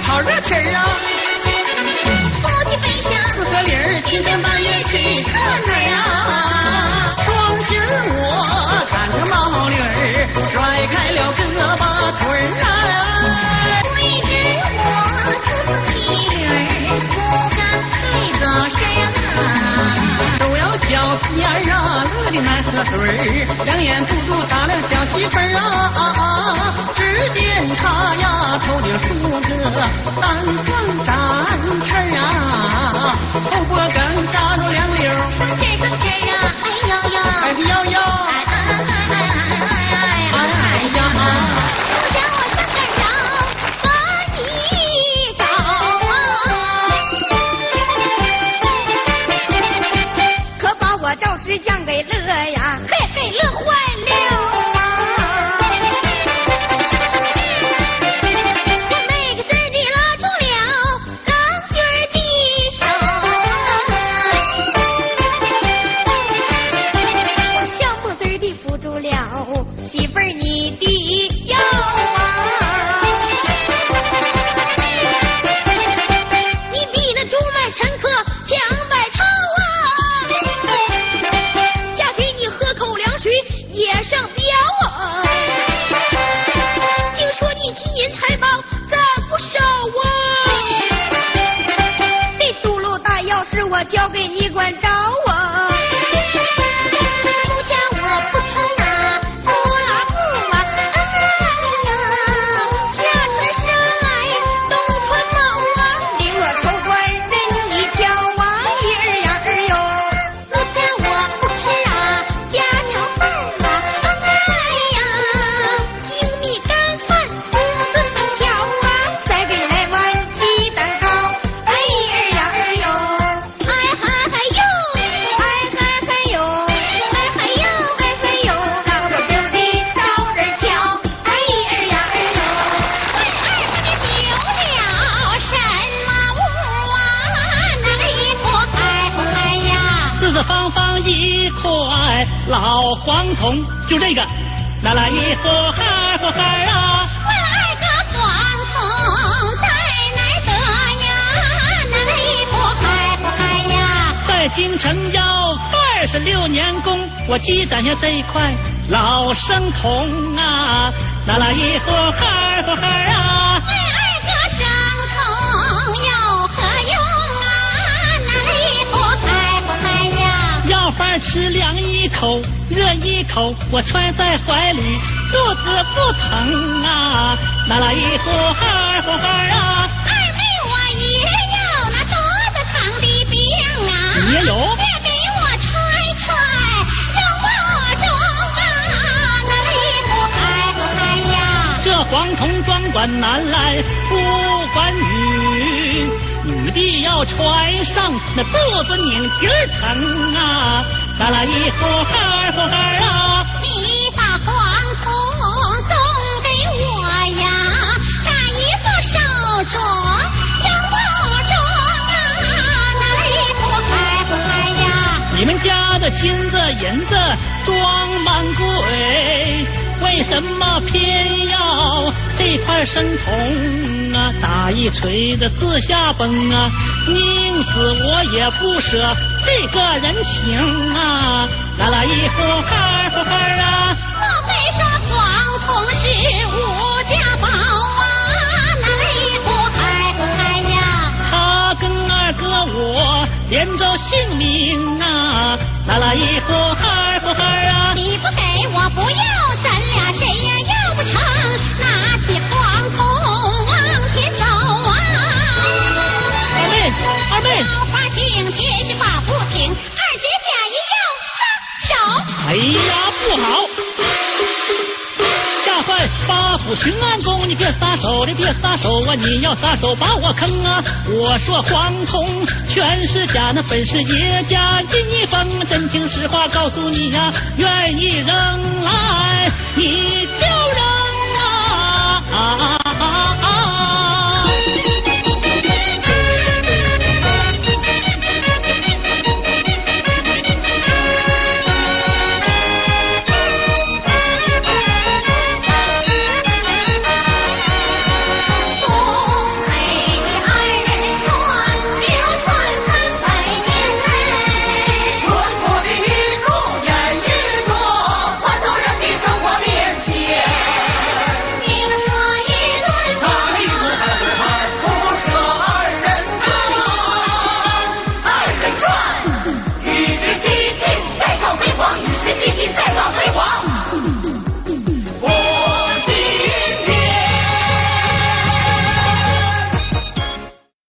炒热天啊。夫妻分享和理儿今天半月去看哪呀？双喜儿的难喝水，两眼不住打量小媳妇儿啊，只见他呀头顶梳个三寸展翅啊，后脖四四方方一块老黄铜，就这个，拿来一盒孩盒孩啊，问二哥黄铜在哪得呀？那个衣服开不开呀？在京城要二十六年功，我积攒下这一块老生铜啊，拿来一盒孩盒孩啊，饭吃凉一口，热一口，我揣在怀里，肚子不疼啊，拿来一盒孩盒孩啊，二妹我也有那肚子疼的病啊！你也有别给我揣揣，让我中啊！那个衣服开不开呀？这黄铜专管男来，不管女，女的要穿上那肚子拧蹄儿疼啊，拿来一盒孩盒孩啊，你把黄铜送给我呀，那衣服手镯用不中啊！那个衣服开不开呀？你们家的金子银子装满柜，为什么偏要这块生铜啊？打一锤子四下崩啊！宁死我也不舍这个人情啊！来来一盒孩盒孩啊！八府巡安公你别撒手你别撒手啊你要撒手把我坑啊！我说黄铜全是假那本是爷家金一封真情实话告诉你呀愿意扔来你就扔啊啊啊啊。